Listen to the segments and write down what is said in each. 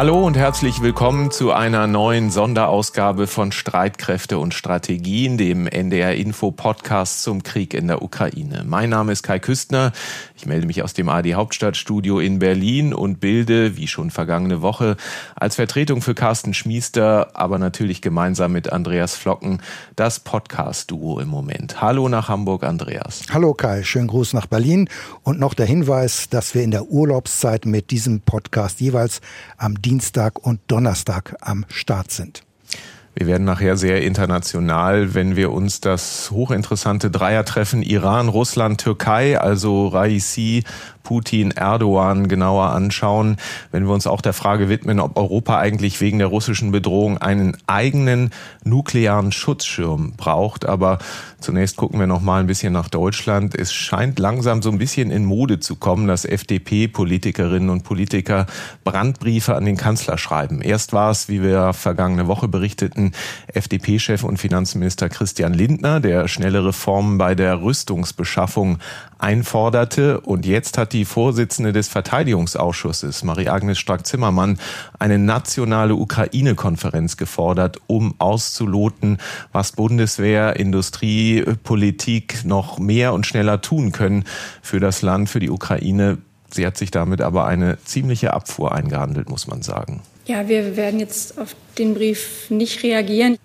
Hallo und herzlich willkommen zu einer neuen Sonderausgabe von Streitkräfte und Strategien, dem NDR Info Podcast zum Krieg in der Ukraine. Mein Name ist Kai Küstner. Ich melde mich aus dem AD Hauptstadtstudio in Berlin und bilde, wie schon vergangene Woche, als Vertretung für Carsten Schmiester, aber natürlich gemeinsam mit Andreas Flocken, das Podcast-Duo im Moment. Hallo nach Hamburg, Andreas. Hallo Kai, schönen Gruß nach Berlin und noch der Hinweis, dass wir in der Urlaubszeit mit diesem Podcast jeweils am Dienstag und Donnerstag am Start sind. Wir werden nachher sehr international, wenn wir uns das hochinteressante Dreiertreffen Iran, Russland, Türkei, also Raisi, Putin, Erdogan genauer anschauen, wenn wir uns auch der Frage widmen, ob Europa eigentlich wegen der russischen Bedrohung einen eigenen nuklearen Schutzschirm braucht. Aber zunächst gucken wir noch mal ein bisschen nach Deutschland. Es scheint langsam so ein bisschen in Mode zu kommen, dass FDP-Politikerinnen und Politiker Brandbriefe an den Kanzler schreiben. Erst war es, wie wir vergangene Woche berichteten, FDP-Chef und Finanzminister Christian Lindner, der schnelle Reformen bei der Rüstungsbeschaffung einforderte. Und jetzt hat die Vorsitzende des Verteidigungsausschusses, Marie-Agnes Strack-Zimmermann, eine nationale Ukraine-Konferenz gefordert, um auszuloten, was Bundeswehr, Industrie, Politik noch mehr und schneller tun können für das Land, für die Ukraine. Sie hat sich damit aber eine ziemliche Abfuhr eingehandelt, muss man sagen. Ja, wir werden jetzt auf den Brief nicht reagieren.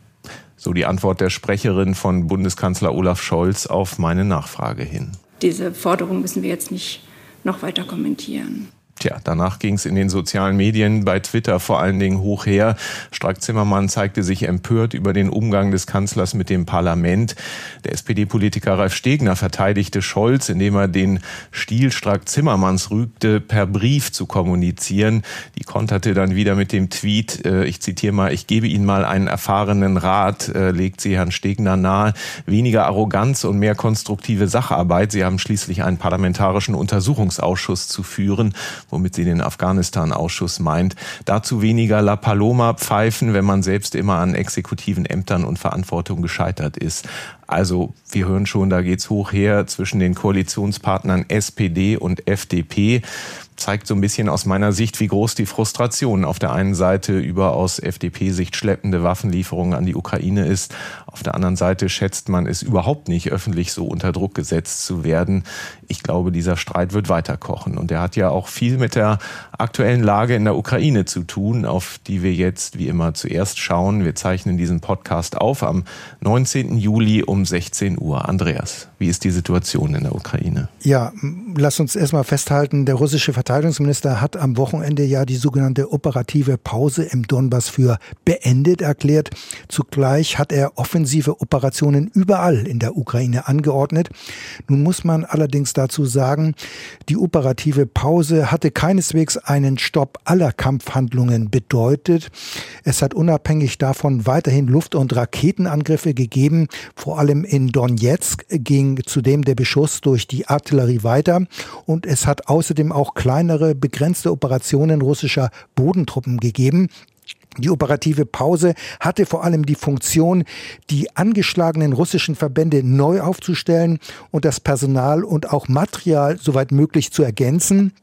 So die Antwort der Sprecherin von Bundeskanzler Olaf Scholz auf meine Nachfrage hin diese Forderung müssen wir jetzt nicht noch weiter kommentieren. Tja, danach ging es in den sozialen Medien, bei Twitter vor allen Dingen hoch her. Strack-Zimmermann zeigte sich empört über den Umgang des Kanzlers mit dem Parlament. Der SPD-Politiker Ralf Stegner verteidigte Scholz, indem er den Stil Strack-Zimmermanns rügte, per Brief zu kommunizieren. Die konterte dann wieder mit dem Tweet, äh, ich zitiere mal, ich gebe Ihnen mal einen erfahrenen Rat, äh, legt sie Herrn Stegner nahe. Weniger Arroganz und mehr konstruktive Sacharbeit. Sie haben schließlich einen parlamentarischen Untersuchungsausschuss zu führen womit sie den Afghanistan-Ausschuss meint. Dazu weniger La Paloma pfeifen, wenn man selbst immer an exekutiven Ämtern und Verantwortung gescheitert ist. Also wir hören schon, da geht's hoch her zwischen den Koalitionspartnern SPD und FDP zeigt so ein bisschen aus meiner Sicht, wie groß die Frustration auf der einen Seite über aus FDP-Sicht schleppende Waffenlieferungen an die Ukraine ist. Auf der anderen Seite schätzt man es überhaupt nicht, öffentlich so unter Druck gesetzt zu werden. Ich glaube, dieser Streit wird weiterkochen. Und er hat ja auch viel mit der aktuellen Lage in der Ukraine zu tun, auf die wir jetzt wie immer zuerst schauen. Wir zeichnen diesen Podcast auf am 19. Juli um 16 Uhr. Andreas, wie ist die Situation in der Ukraine? Ja, lass uns erstmal festhalten, der russische Verteidigungsminister hat am Wochenende ja die sogenannte operative Pause im Donbass für beendet erklärt. Zugleich hat er offensive Operationen überall in der Ukraine angeordnet. Nun muss man allerdings dazu sagen, die operative Pause hatte keineswegs einen Stopp aller Kampfhandlungen bedeutet. Es hat unabhängig davon weiterhin Luft- und Raketenangriffe gegeben. Vor allem in Donetsk ging zudem der Beschuss durch die Artillerie weiter. Und es hat außerdem auch kleinere, begrenzte Operationen russischer Bodentruppen gegeben. Die operative Pause hatte vor allem die Funktion, die angeschlagenen russischen Verbände neu aufzustellen und das Personal und auch Material soweit möglich zu ergänzen.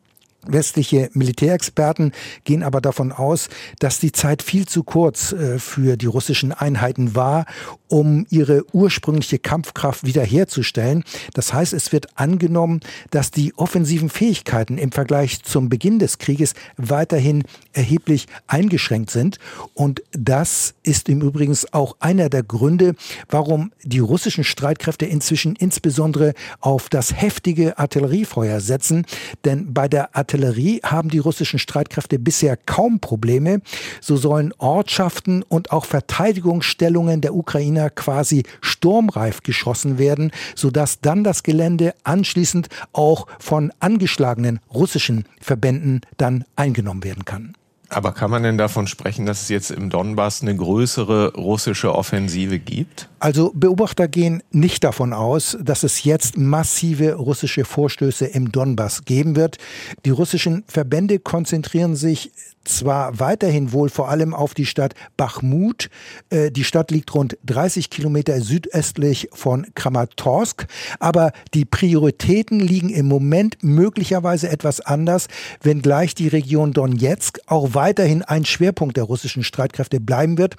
Westliche Militärexperten gehen aber davon aus, dass die Zeit viel zu kurz äh, für die russischen Einheiten war, um ihre ursprüngliche Kampfkraft wiederherzustellen. Das heißt, es wird angenommen, dass die offensiven Fähigkeiten im Vergleich zum Beginn des Krieges weiterhin erheblich eingeschränkt sind. Und das ist im Übrigen auch einer der Gründe, warum die russischen Streitkräfte inzwischen insbesondere auf das heftige Artilleriefeuer setzen. Denn bei der Artillerie Artillerie haben die russischen Streitkräfte bisher kaum Probleme. So sollen Ortschaften und auch Verteidigungsstellungen der Ukrainer quasi sturmreif geschossen werden, sodass dann das Gelände anschließend auch von angeschlagenen russischen Verbänden dann eingenommen werden kann. Aber kann man denn davon sprechen, dass es jetzt im Donbass eine größere russische Offensive gibt? Also Beobachter gehen nicht davon aus, dass es jetzt massive russische Vorstöße im Donbass geben wird. Die russischen Verbände konzentrieren sich zwar weiterhin wohl vor allem auf die Stadt Bachmut. Äh, die Stadt liegt rund 30 Kilometer südöstlich von Kramatorsk, aber die Prioritäten liegen im Moment möglicherweise etwas anders, wenngleich die Region Donetsk auch weiterhin ein Schwerpunkt der russischen Streitkräfte bleiben wird.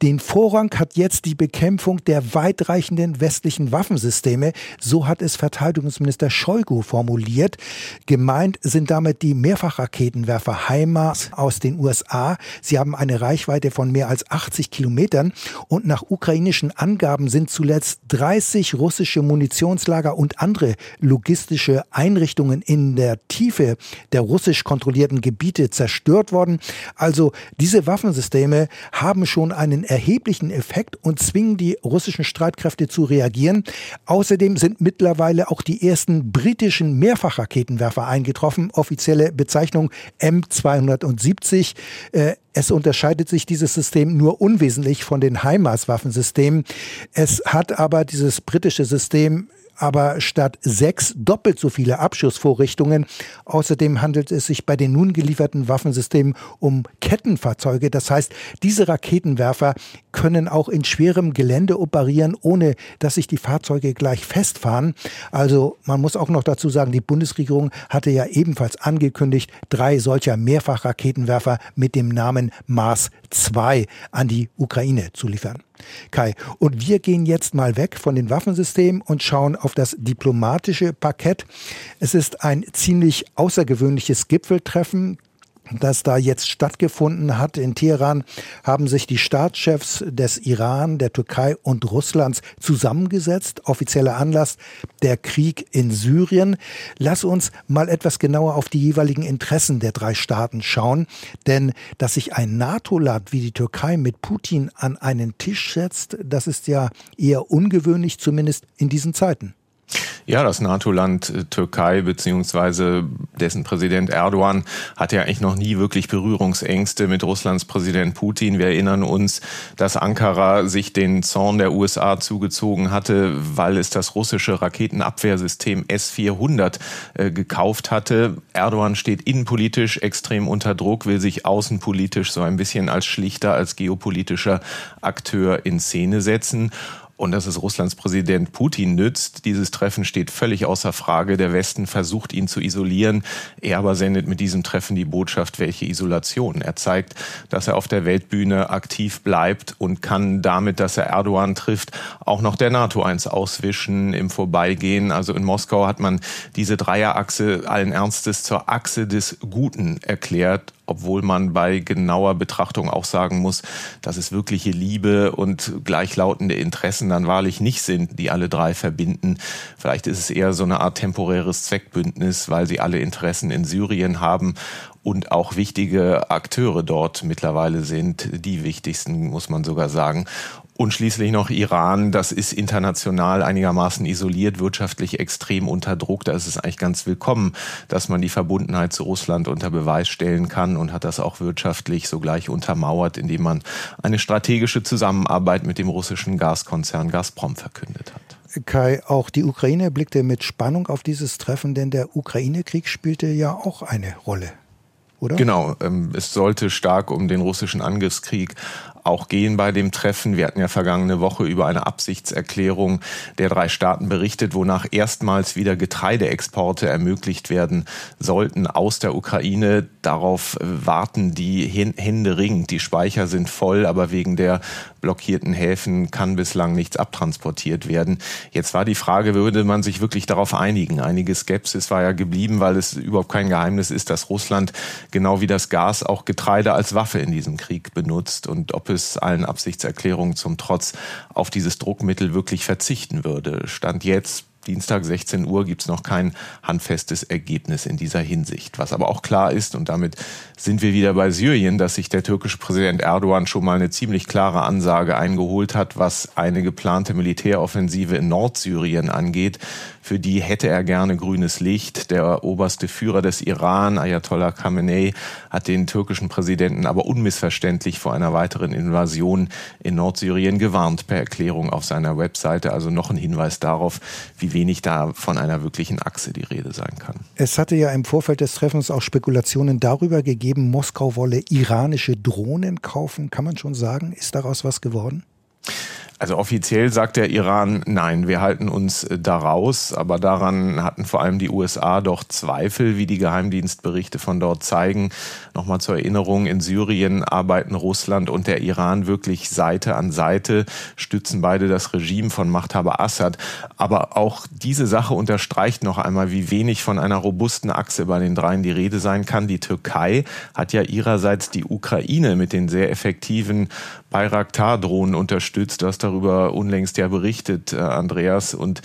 Den Vorrang hat jetzt die Bekämpfung der weitreichenden westlichen Waffensysteme. So hat es Verteidigungsminister Shoigu formuliert. Gemeint sind damit die Mehrfachraketenwerfer HIMARS aus den USA. Sie haben eine Reichweite von mehr als 80 Kilometern und nach ukrainischen Angaben sind zuletzt 30 russische Munitionslager und andere logistische Einrichtungen in der Tiefe der russisch kontrollierten Gebiete zerstört worden. Also diese Waffensysteme haben schon einen erheblichen Effekt und zwingen die russischen Streitkräfte zu reagieren. Außerdem sind mittlerweile auch die ersten britischen Mehrfachraketenwerfer eingetroffen. Offizielle Bezeichnung M270. Äh, es unterscheidet sich dieses System nur unwesentlich von den HIMARS-Waffensystemen. Es hat aber dieses britische System aber statt sechs doppelt so viele Abschussvorrichtungen. Außerdem handelt es sich bei den nun gelieferten Waffensystemen um Kettenfahrzeuge. Das heißt, diese Raketenwerfer können auch in schwerem Gelände operieren, ohne dass sich die Fahrzeuge gleich festfahren. Also man muss auch noch dazu sagen, die Bundesregierung hatte ja ebenfalls angekündigt, drei solcher Mehrfachraketenwerfer mit dem Namen Mars 2 an die Ukraine zu liefern. Kai, und wir gehen jetzt mal weg von den Waffensystemen und schauen auf das diplomatische Parkett. Es ist ein ziemlich außergewöhnliches Gipfeltreffen das da jetzt stattgefunden hat in Teheran, haben sich die Staatschefs des Iran, der Türkei und Russlands zusammengesetzt. Offizieller Anlass der Krieg in Syrien. Lass uns mal etwas genauer auf die jeweiligen Interessen der drei Staaten schauen. Denn dass sich ein NATO-Land wie die Türkei mit Putin an einen Tisch setzt, das ist ja eher ungewöhnlich, zumindest in diesen Zeiten. Ja, das NATO-Land äh, Türkei beziehungsweise dessen Präsident Erdogan hat ja eigentlich noch nie wirklich Berührungsängste mit Russlands Präsident Putin. Wir erinnern uns, dass Ankara sich den Zorn der USA zugezogen hatte, weil es das russische Raketenabwehrsystem S-400 äh, gekauft hatte. Erdogan steht innenpolitisch extrem unter Druck, will sich außenpolitisch so ein bisschen als schlichter, als geopolitischer Akteur in Szene setzen. Und dass es Russlands Präsident Putin nützt, dieses Treffen steht völlig außer Frage. Der Westen versucht ihn zu isolieren. Er aber sendet mit diesem Treffen die Botschaft, welche Isolation. Er zeigt, dass er auf der Weltbühne aktiv bleibt und kann damit, dass er Erdogan trifft, auch noch der NATO eins auswischen im Vorbeigehen. Also in Moskau hat man diese Dreierachse allen Ernstes zur Achse des Guten erklärt obwohl man bei genauer Betrachtung auch sagen muss, dass es wirkliche Liebe und gleichlautende Interessen dann wahrlich nicht sind, die alle drei verbinden. Vielleicht ist es eher so eine Art temporäres Zweckbündnis, weil sie alle Interessen in Syrien haben und auch wichtige Akteure dort mittlerweile sind, die wichtigsten, muss man sogar sagen. Und schließlich noch Iran, das ist international einigermaßen isoliert, wirtschaftlich extrem unter Druck. Da ist es eigentlich ganz willkommen, dass man die Verbundenheit zu Russland unter Beweis stellen kann und hat das auch wirtschaftlich sogleich untermauert, indem man eine strategische Zusammenarbeit mit dem russischen Gaskonzern Gazprom verkündet hat. Kai, auch die Ukraine blickte mit Spannung auf dieses Treffen, denn der Ukraine-Krieg spielte ja auch eine Rolle. Oder? Genau, ähm, es sollte stark um den russischen Angriffskrieg auch gehen bei dem Treffen. Wir hatten ja vergangene Woche über eine Absichtserklärung der drei Staaten berichtet, wonach erstmals wieder Getreideexporte ermöglicht werden sollten aus der Ukraine. Darauf warten die Hände ringend. Die Speicher sind voll, aber wegen der blockierten Häfen kann bislang nichts abtransportiert werden. Jetzt war die Frage, würde man sich wirklich darauf einigen? Einige Skepsis war ja geblieben, weil es überhaupt kein Geheimnis ist, dass Russland genau wie das Gas auch Getreide als Waffe in diesem Krieg benutzt und ob es allen Absichtserklärungen zum Trotz auf dieses Druckmittel wirklich verzichten würde. Stand jetzt Dienstag 16 Uhr gibt es noch kein handfestes Ergebnis in dieser Hinsicht. Was aber auch klar ist, und damit sind wir wieder bei Syrien, dass sich der türkische Präsident Erdogan schon mal eine ziemlich klare Ansage eingeholt hat, was eine geplante Militäroffensive in Nordsyrien angeht. Für die hätte er gerne grünes Licht. Der oberste Führer des Iran, Ayatollah Khamenei, hat den türkischen Präsidenten aber unmissverständlich vor einer weiteren Invasion in Nordsyrien gewarnt per Erklärung auf seiner Webseite. Also noch ein Hinweis darauf, wie wenig da von einer wirklichen Achse die Rede sein kann. Es hatte ja im Vorfeld des Treffens auch Spekulationen darüber gegeben, Moskau wolle iranische Drohnen kaufen. Kann man schon sagen, ist daraus was geworden? Also offiziell sagt der Iran, nein, wir halten uns äh, daraus, aber daran hatten vor allem die USA doch Zweifel, wie die Geheimdienstberichte von dort zeigen. Nochmal zur Erinnerung, in Syrien arbeiten Russland und der Iran wirklich Seite an Seite, stützen beide das Regime von Machthaber Assad. Aber auch diese Sache unterstreicht noch einmal, wie wenig von einer robusten Achse bei den dreien die Rede sein kann. Die Türkei hat ja ihrerseits die Ukraine mit den sehr effektiven Bayraktar-Drohnen unterstützt. Du hast darüber unlängst ja berichtet, äh, Andreas, und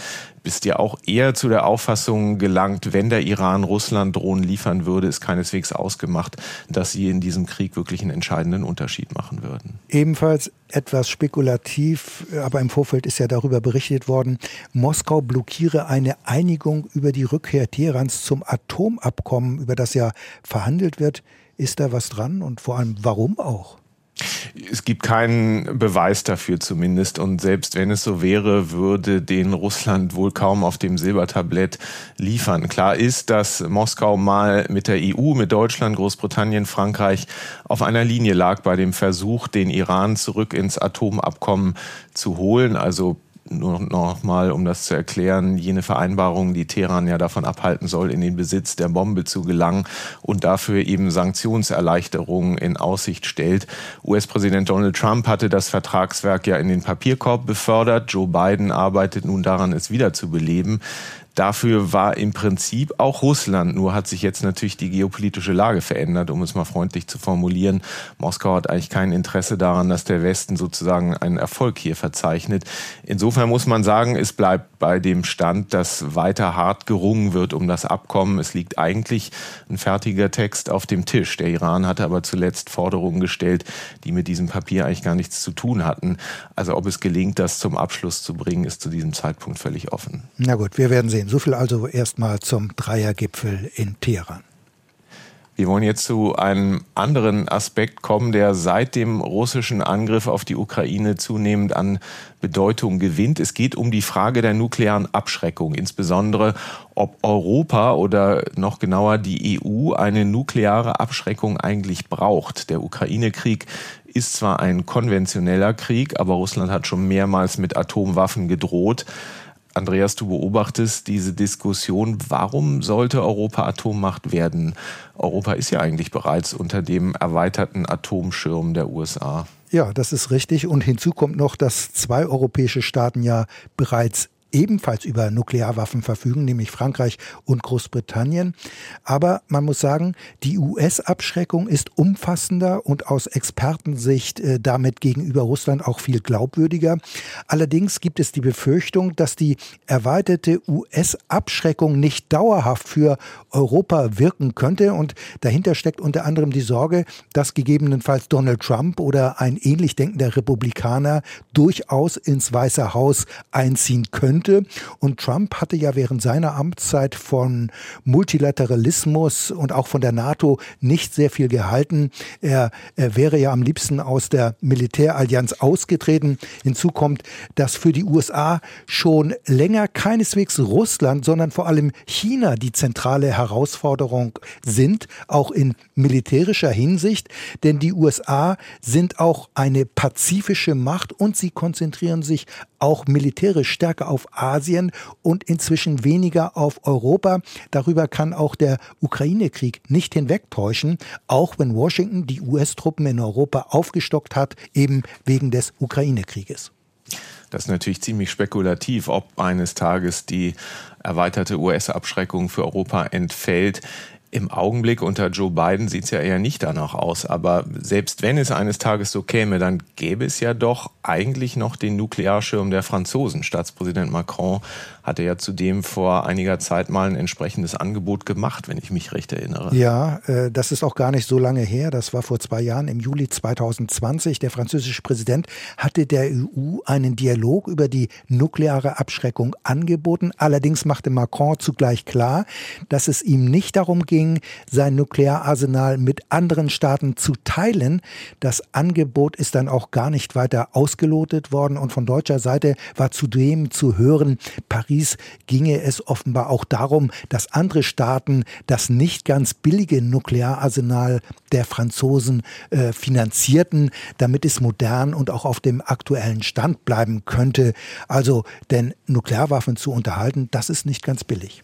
bist ja auch eher zu der Auffassung gelangt, wenn der Iran Russland Drohnen liefern würde, ist keineswegs ausgemacht, dass sie in diesem Krieg wirklich einen entscheidenden Unterschied machen würden. Ebenfalls etwas spekulativ, aber im Vorfeld ist ja darüber berichtet worden, Moskau blockiere eine Einigung über die Rückkehr Teherans zum Atomabkommen, über das ja verhandelt wird. Ist da was dran und vor allem warum auch? Es gibt keinen Beweis dafür zumindest. Und selbst wenn es so wäre, würde den Russland wohl kaum auf dem Silbertablett liefern. Klar ist, dass Moskau mal mit der EU, mit Deutschland, Großbritannien, Frankreich auf einer Linie lag bei dem Versuch, den Iran zurück ins Atomabkommen zu holen. Also nur noch mal, um das zu erklären, jene Vereinbarung, die Teheran ja davon abhalten soll, in den Besitz der Bombe zu gelangen und dafür eben Sanktionserleichterungen in Aussicht stellt. US-Präsident Donald Trump hatte das Vertragswerk ja in den Papierkorb befördert. Joe Biden arbeitet nun daran, es wieder zu beleben. Dafür war im Prinzip auch Russland. Nur hat sich jetzt natürlich die geopolitische Lage verändert, um es mal freundlich zu formulieren. Moskau hat eigentlich kein Interesse daran, dass der Westen sozusagen einen Erfolg hier verzeichnet. Insofern muss man sagen, es bleibt bei dem Stand, dass weiter hart gerungen wird um das Abkommen. Es liegt eigentlich ein fertiger Text auf dem Tisch. Der Iran hatte aber zuletzt Forderungen gestellt, die mit diesem Papier eigentlich gar nichts zu tun hatten. Also ob es gelingt, das zum Abschluss zu bringen, ist zu diesem Zeitpunkt völlig offen. Na gut, wir werden sehen. So viel also erstmal zum Dreiergipfel in Teheran. Wir wollen jetzt zu einem anderen Aspekt kommen, der seit dem russischen Angriff auf die Ukraine zunehmend an Bedeutung gewinnt. Es geht um die Frage der nuklearen Abschreckung, insbesondere ob Europa oder noch genauer die EU eine nukleare Abschreckung eigentlich braucht. Der Ukraine-Krieg ist zwar ein konventioneller Krieg, aber Russland hat schon mehrmals mit Atomwaffen gedroht. Andreas, du beobachtest diese Diskussion. Warum sollte Europa Atommacht werden? Europa ist ja eigentlich bereits unter dem erweiterten Atomschirm der USA. Ja, das ist richtig. Und hinzu kommt noch, dass zwei europäische Staaten ja bereits ebenfalls über Nuklearwaffen verfügen, nämlich Frankreich und Großbritannien. Aber man muss sagen, die US-Abschreckung ist umfassender und aus Expertensicht äh, damit gegenüber Russland auch viel glaubwürdiger. Allerdings gibt es die Befürchtung, dass die erweiterte US-Abschreckung nicht dauerhaft für Europa wirken könnte. Und dahinter steckt unter anderem die Sorge, dass gegebenenfalls Donald Trump oder ein ähnlich denkender Republikaner durchaus ins Weiße Haus einziehen könnte könnte. Und Trump hatte ja während seiner Amtszeit von Multilateralismus und auch von der NATO nicht sehr viel gehalten. Er, er wäre ja am liebsten aus der Militärallianz ausgetreten. Hinzu kommt, dass für die USA schon länger keineswegs Russland, sondern vor allem China die zentrale Herausforderung sind, auch in militärischer Hinsicht. Denn die USA sind auch eine pazifische Macht und sie konzentrieren sich auch militärisch stärker auf Asien und inzwischen weniger auf Europa. Darüber kann auch der Ukraine-Krieg nicht hinwegtäuschen, auch wenn Washington die US-Truppen in Europa aufgestockt hat, eben wegen des Ukraine-Krieges. Das ist natürlich ziemlich spekulativ, ob eines Tages die erweiterte US-Abschreckung für Europa entfällt. Im Augenblick unter Joe Biden sieht es ja eher nicht danach aus. Aber selbst wenn es eines Tages so käme, dann gäbe es ja doch eigentlich noch den Nuklearschirm der Franzosen. Staatspräsident Macron hatte ja zudem vor einiger Zeit mal ein entsprechendes Angebot gemacht, wenn ich mich recht erinnere. Ja, äh, das ist auch gar nicht so lange her. Das war vor zwei Jahren im Juli 2020. Der französische Präsident hatte der EU einen Dialog über die nukleare Abschreckung angeboten. Allerdings machte Macron zugleich klar, dass es ihm nicht darum geht, ging, sein Nukleararsenal mit anderen Staaten zu teilen. Das Angebot ist dann auch gar nicht weiter ausgelotet worden und von deutscher Seite war zudem zu hören, Paris ginge es offenbar auch darum, dass andere Staaten das nicht ganz billige Nukleararsenal der Franzosen äh, finanzierten, damit es modern und auch auf dem aktuellen Stand bleiben könnte. Also, denn Nuklearwaffen zu unterhalten, das ist nicht ganz billig.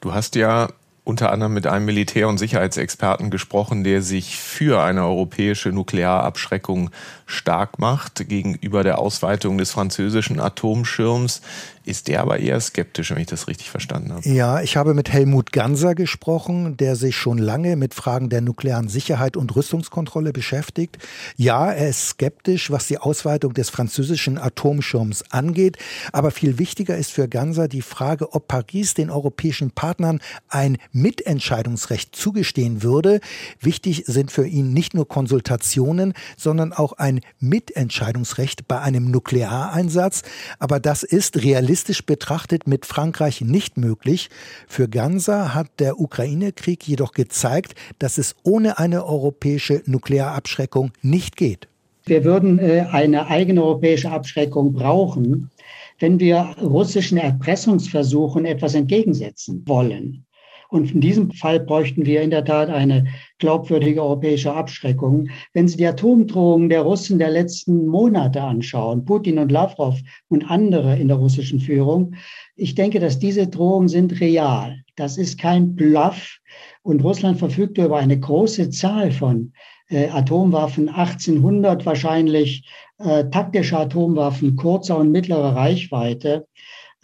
Du hast ja unter anderem mit einem Militär- und Sicherheitsexperten gesprochen, der sich für eine europäische Nuklearabschreckung stark macht gegenüber der Ausweitung des französischen Atomschirms ist der aber eher skeptisch, wenn ich das richtig verstanden habe. Ja, ich habe mit Helmut Ganser gesprochen, der sich schon lange mit Fragen der nuklearen Sicherheit und Rüstungskontrolle beschäftigt. Ja, er ist skeptisch, was die Ausweitung des französischen Atomschirms angeht. Aber viel wichtiger ist für Ganser die Frage, ob Paris den europäischen Partnern ein Mitentscheidungsrecht zugestehen würde. Wichtig sind für ihn nicht nur Konsultationen, sondern auch ein Mitentscheidungsrecht bei einem Nukleareinsatz. Aber das ist realistisch betrachtet mit Frankreich nicht möglich. Für Ganser hat der Ukraine-Krieg jedoch gezeigt, dass es ohne eine europäische Nuklearabschreckung nicht geht. Wir würden äh, eine eigene europäische Abschreckung brauchen, wenn wir russischen Erpressungsversuchen etwas entgegensetzen wollen. Und in diesem Fall bräuchten wir in der Tat eine glaubwürdige europäische Abschreckung. Wenn Sie die Atomdrohungen der Russen der letzten Monate anschauen, Putin und Lavrov und andere in der russischen Führung, ich denke, dass diese Drohungen sind real. Das ist kein Bluff. Und Russland verfügt über eine große Zahl von äh, Atomwaffen, 1800 wahrscheinlich äh, taktische Atomwaffen kurzer und mittlerer Reichweite.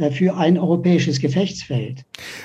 Äh, für ein europäisches Gefechtsfeld.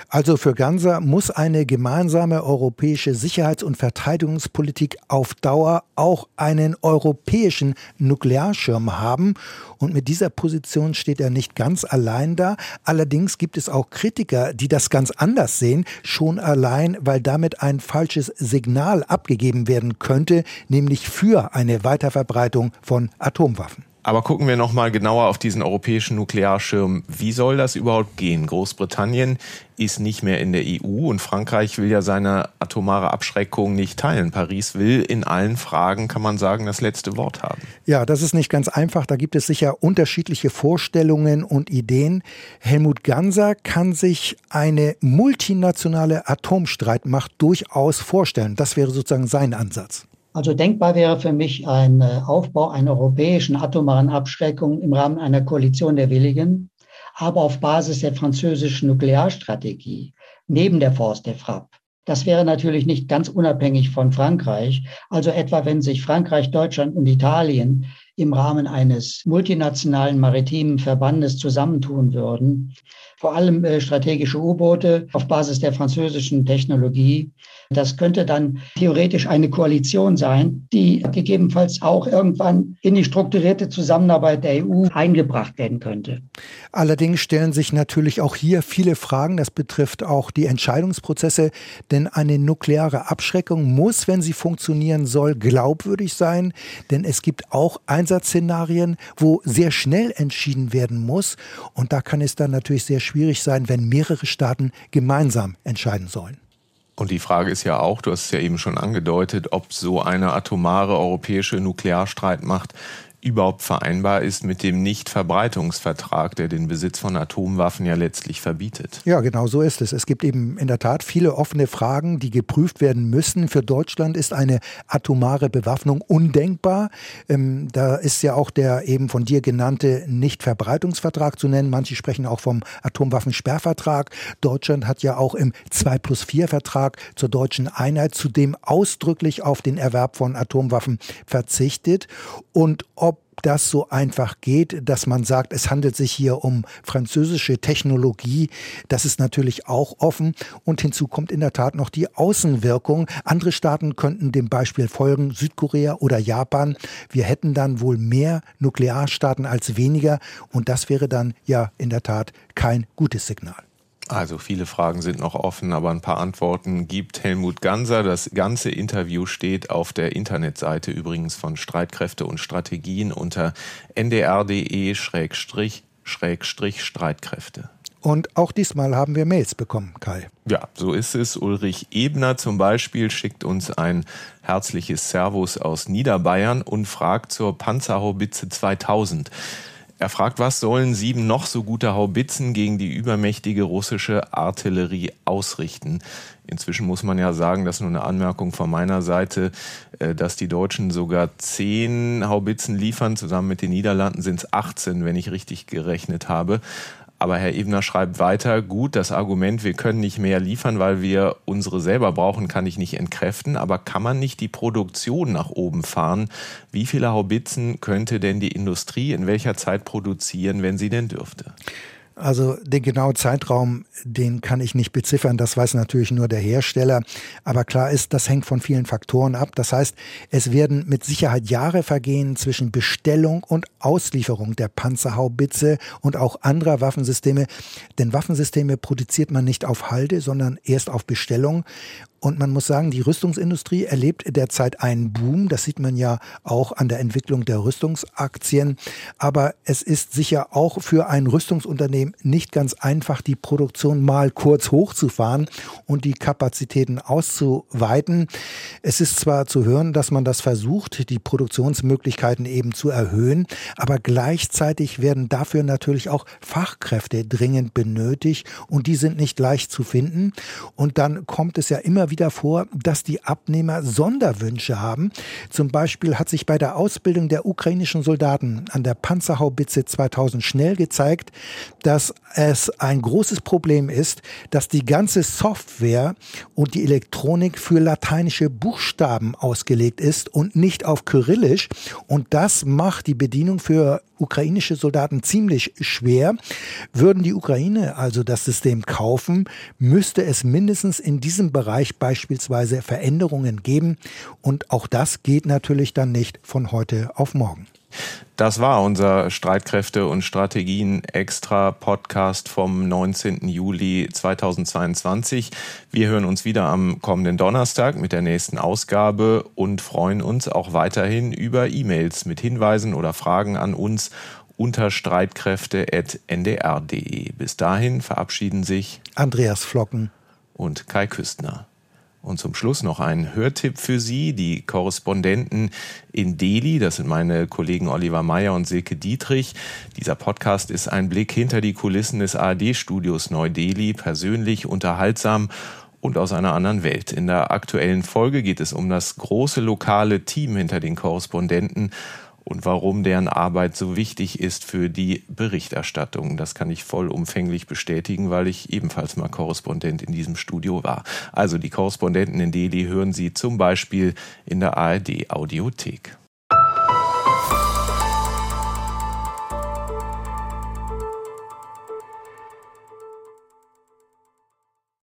Also für Ganser muss eine gemeinsame europäische Sicherheits- und Verteidigungspolitik auf Dauer auch einen europäischen Nuklearschirm haben. Und mit dieser Position steht er nicht ganz allein da. Allerdings gibt es auch Kritiker, die das ganz anders sehen, schon allein, weil damit ein falsches Signal abgegeben werden könnte, nämlich für eine Weiterverbreitung von Atomwaffen. Aber gucken wir noch mal genauer auf diesen europäischen Nuklearschirm. Wie soll das überhaupt gehen? Großbritannien ist nicht mehr in der EU und Frankreich will ja seine atomare Abschreckung nicht teilen. Paris will in allen Fragen, kann man sagen, das letzte Wort haben. Ja, das ist nicht ganz einfach. Da gibt es sicher unterschiedliche Vorstellungen und Ideen. Helmut Ganser kann sich eine multinationale Atomstreitmacht durchaus vorstellen. Das wäre sozusagen sein Ansatz. Also denkbar wäre für mich ein äh, Aufbau einer europäischen atomaren Abschreckung im Rahmen einer Koalition der Willigen, aber auf Basis der französischen Nuklearstrategie, neben der Force der Frappe. Das wäre natürlich nicht ganz unabhängig von Frankreich. Also etwa, wenn sich Frankreich, Deutschland und Italien im Rahmen eines multinationalen maritimen Verbandes zusammentun würden, vor allem äh, strategische U-Boote auf Basis der französischen Technologie. Das könnte dann theoretisch eine Koalition sein, die gegebenenfalls auch irgendwann in die strukturierte Zusammenarbeit der EU eingebracht werden könnte. Allerdings stellen sich natürlich auch hier viele Fragen. Das betrifft auch die Entscheidungsprozesse, denn eine nukleare Abschreckung muss, wenn sie funktionieren soll, glaubwürdig sein, denn es gibt auch Einsatzszenarien, wo sehr schnell entschieden werden muss und da kann es dann natürlich sehr schwierig sein, wenn mehrere Staaten gemeinsam entscheiden sollen. Und die Frage ist ja auch, du hast es ja eben schon angedeutet, ob so eine atomare europäische Nuklearstreitmacht überhaupt vereinbar ist mit dem Nichtverbreitungsvertrag, der den Besitz von Atomwaffen ja letztlich verbietet. Ja, genau so ist es. Es gibt eben in der Tat viele offene Fragen, die geprüft werden müssen. Für Deutschland ist eine atomare Bewaffnung undenkbar. Ähm, da ist ja auch der eben von dir genannte Nichtverbreitungsvertrag zu nennen. Manche sprechen auch vom Atomwaffensperrvertrag. Deutschland hat ja auch im 2 plus 4 Vertrag zur deutschen Einheit zudem ausdrücklich auf den Erwerb von Atomwaffen verzichtet. Und ob das so einfach geht, dass man sagt, es handelt sich hier um französische Technologie. Das ist natürlich auch offen. Und hinzu kommt in der Tat noch die Außenwirkung. Andere Staaten könnten dem Beispiel folgen, Südkorea oder Japan. Wir hätten dann wohl mehr Nuklearstaaten als weniger. Und das wäre dann ja in der Tat kein gutes Signal. Also viele Fragen sind noch offen, aber ein paar Antworten gibt Helmut Ganser. Das ganze Interview steht auf der Internetseite übrigens von Streitkräfte und Strategien unter ndr.de-streitkräfte. Und auch diesmal haben wir Mails bekommen, Kai. Ja, so ist es. Ulrich Ebner zum Beispiel schickt uns ein herzliches Servus aus Niederbayern und fragt zur Panzerhaubitze 2000. Er fragt, was sollen sieben noch so gute Haubitzen gegen die übermächtige russische Artillerie ausrichten? Inzwischen muss man ja sagen, das ist nur eine Anmerkung von meiner Seite, äh, dass die Deutschen sogar zehn Haubitzen liefern. Zusammen mit den Niederlanden sind es 18, wenn ich richtig gerechnet habe. Aber Herr Ebner schreibt weiter, gut, das Argument, wir können nicht mehr liefern, weil wir unsere selber brauchen, kann ich nicht entkräften. Aber kann man nicht die Produktion nach oben fahren? Wie viele Haubitzen könnte denn die Industrie in welcher Zeit produzieren, wenn sie denn dürfte? Also den genauen Zeitraum, den kann ich nicht beziffern, das weiß natürlich nur der Hersteller. Aber klar ist, das hängt von vielen Faktoren ab. Das heißt, es werden mit Sicherheit Jahre vergehen zwischen Bestellung und Auslieferung der Panzerhaubitze und auch anderer Waffensysteme. Denn Waffensysteme produziert man nicht auf Halde, sondern erst auf Bestellung. Und man muss sagen, die Rüstungsindustrie erlebt derzeit einen Boom. Das sieht man ja auch an der Entwicklung der Rüstungsaktien. Aber es ist sicher auch für ein Rüstungsunternehmen nicht ganz einfach, die Produktion mal kurz hochzufahren und die Kapazitäten auszuweiten. Es ist zwar zu hören, dass man das versucht, die Produktionsmöglichkeiten eben zu erhöhen, aber gleichzeitig werden dafür natürlich auch Fachkräfte dringend benötigt und die sind nicht leicht zu finden. Und dann kommt es ja immer wieder wieder vor, dass die Abnehmer Sonderwünsche haben. Zum Beispiel hat sich bei der Ausbildung der ukrainischen Soldaten an der Panzerhaubitze 2000 schnell gezeigt, dass es ein großes Problem ist, dass die ganze Software und die Elektronik für lateinische Buchstaben ausgelegt ist und nicht auf Kyrillisch. Und das macht die Bedienung für ukrainische Soldaten ziemlich schwer. Würden die Ukraine also das System kaufen, müsste es mindestens in diesem Bereich beispielsweise Veränderungen geben. Und auch das geht natürlich dann nicht von heute auf morgen. Das war unser Streitkräfte und Strategien extra Podcast vom 19. Juli 2022. Wir hören uns wieder am kommenden Donnerstag mit der nächsten Ausgabe und freuen uns auch weiterhin über E-Mails mit Hinweisen oder Fragen an uns unter streitkräfte.ndr.de. Bis dahin verabschieden sich Andreas Flocken und Kai Küstner. Und zum Schluss noch ein Hörtipp für Sie. Die Korrespondenten in Delhi, das sind meine Kollegen Oliver Meyer und Silke Dietrich. Dieser Podcast ist ein Blick hinter die Kulissen des ARD-Studios Neu-Delhi, persönlich, unterhaltsam und aus einer anderen Welt. In der aktuellen Folge geht es um das große lokale Team hinter den Korrespondenten und warum deren Arbeit so wichtig ist für die Berichterstattung. Das kann ich vollumfänglich bestätigen, weil ich ebenfalls mal Korrespondent in diesem Studio war. Also die Korrespondenten in Delhi hören Sie zum Beispiel in der ARD Audiothek.